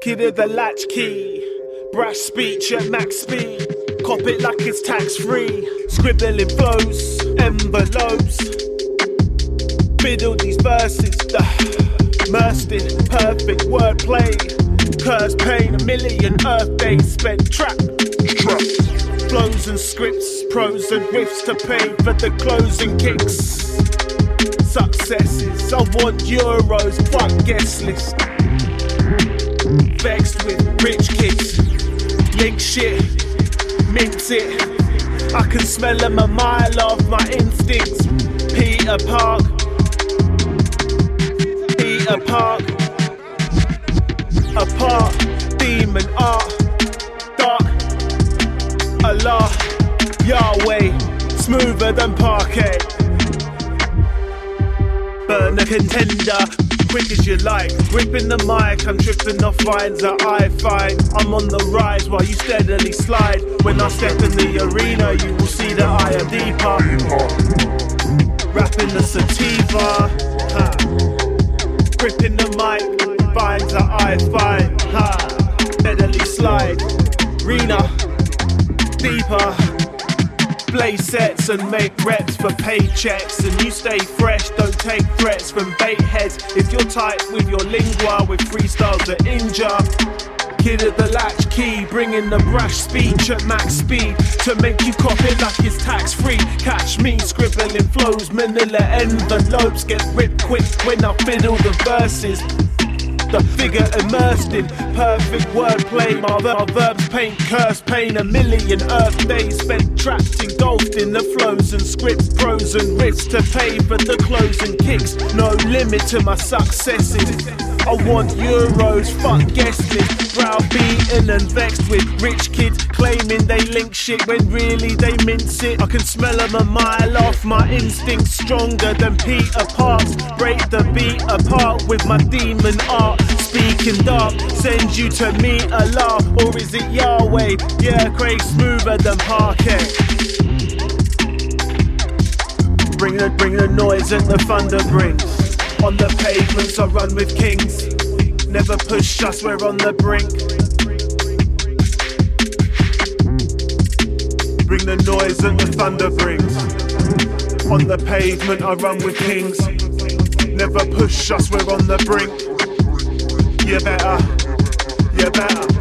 Kid of the latchkey, brash speech at max speed. Cop it like it's tax free. Scribbling flows, envelopes. Fiddle these verses, the immersed in perfect wordplay. Curse pain, a million earth days spent. Trapped. Flows and scripts, pros and riffs to pay for the closing kicks. Successes, I want euros, fuck guest list vexed with rich kids. Link shit, mince it. I can smell them a mile off my instincts. Peter Park, Peter Park, apart, demon art, dark, Allah, Yahweh, smoother than parquet. Burn a contender, quick as you like. Gripping the mic, I'm tripping off vines that I find. I'm on the rise while you steadily slide. When I step in the arena, you will see that I am deeper. Rapping the sativa, ha. gripping the mic, vines that I find. Ha. Steadily slide, arena, deeper blaze sets and make reps for paychecks. And you stay fresh, don't take threats from bait heads. If you're tight with your lingua, with freestyles that injure. Kid at the latch key, bringing the brash speech at max speed to make you cop it like it's tax free. Catch me scribbling flows, manila envelopes get ripped quick when I fiddle the verses the figure immersed in perfect wordplay. My, ver- my verbs paint curse pain. A million earth days spent trapped, engulfed in the flows and scripts, pros and riffs to pay for the closing kicks. No limit to my successes. I want euros, fuck guest list. Browbeaten and vexed with rich kids claiming they link shit when really they mince it. I can smell them a mile off. My instincts stronger than Peter Parks. Break the beat apart with my demon art. Speaking dark, send you to meet Allah. Or is it Yahweh? Yeah, Craig smoother than parquet. Bring the, bring the noise and the thunder brings. On the pavements, I run with kings. Never push us, we're on the brink. Bring the noise and the thunder brings. On the pavement, I run with kings. Never push us, we're on the brink. You better, you better.